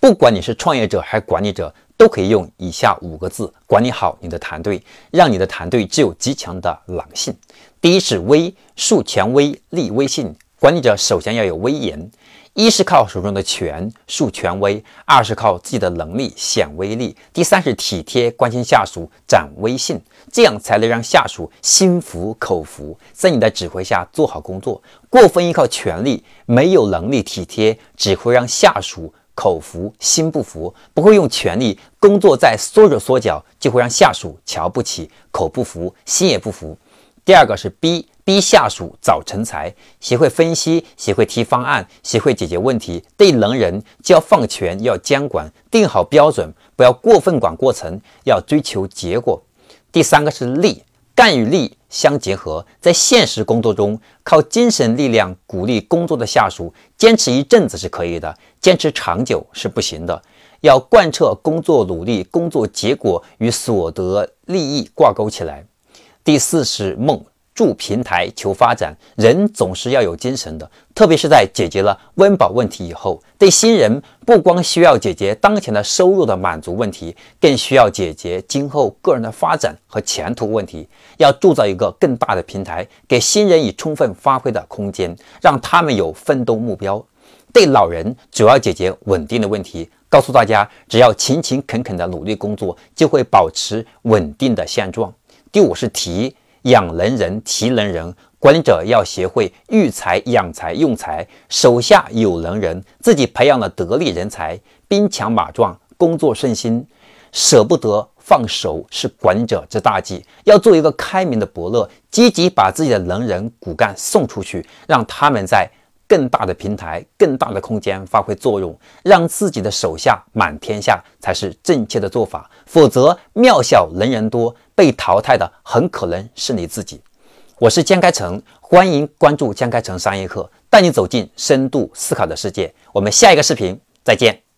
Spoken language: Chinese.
不管你是创业者还是管理者，都可以用以下五个字管理好你的团队，让你的团队具有极强的狼性。第一是威，树权威，立威信。管理者首先要有威严。一是靠手中的权树权威，二是靠自己的能力显威力，第三是体贴关心下属展威信，这样才能让下属心服口服，在你的指挥下做好工作。过分依靠权力，没有能力体贴，只会让下属口服心不服；不会用权力，工作在缩手缩脚，就会让下属瞧不起，口不服心也不服。第二个是逼。逼下属早成才，学会分析，学会提方案，学会解决问题。对能人就要放权，要监管，定好标准，不要过分管过程，要追求结果。第三个是力，干与力相结合，在现实工作中，靠精神力量鼓励工作的下属，坚持一阵子是可以的，坚持长久是不行的。要贯彻工作努力，工作结果与所得利益挂钩起来。第四是梦。筑平台求发展，人总是要有精神的。特别是在解决了温饱问题以后，对新人不光需要解决当前的收入的满足问题，更需要解决今后个人的发展和前途问题。要铸造一个更大的平台，给新人以充分发挥的空间，让他们有奋斗目标。对老人，主要解决稳定的问题，告诉大家，只要勤勤恳恳的努力工作，就会保持稳定的现状。第五是提。养能人，提能人。管理者要学会育才、养才、用才，手下有能人，自己培养了得力人才，兵强马壮，工作顺心，舍不得放手，是管者之大忌。要做一个开明的伯乐，积极把自己的能人骨干送出去，让他们在。更大的平台，更大的空间发挥作用，让自己的手下满天下才是正确的做法。否则，庙小能人多，被淘汰的很可能是你自己。我是江开成，欢迎关注江开成商业课，带你走进深度思考的世界。我们下一个视频再见。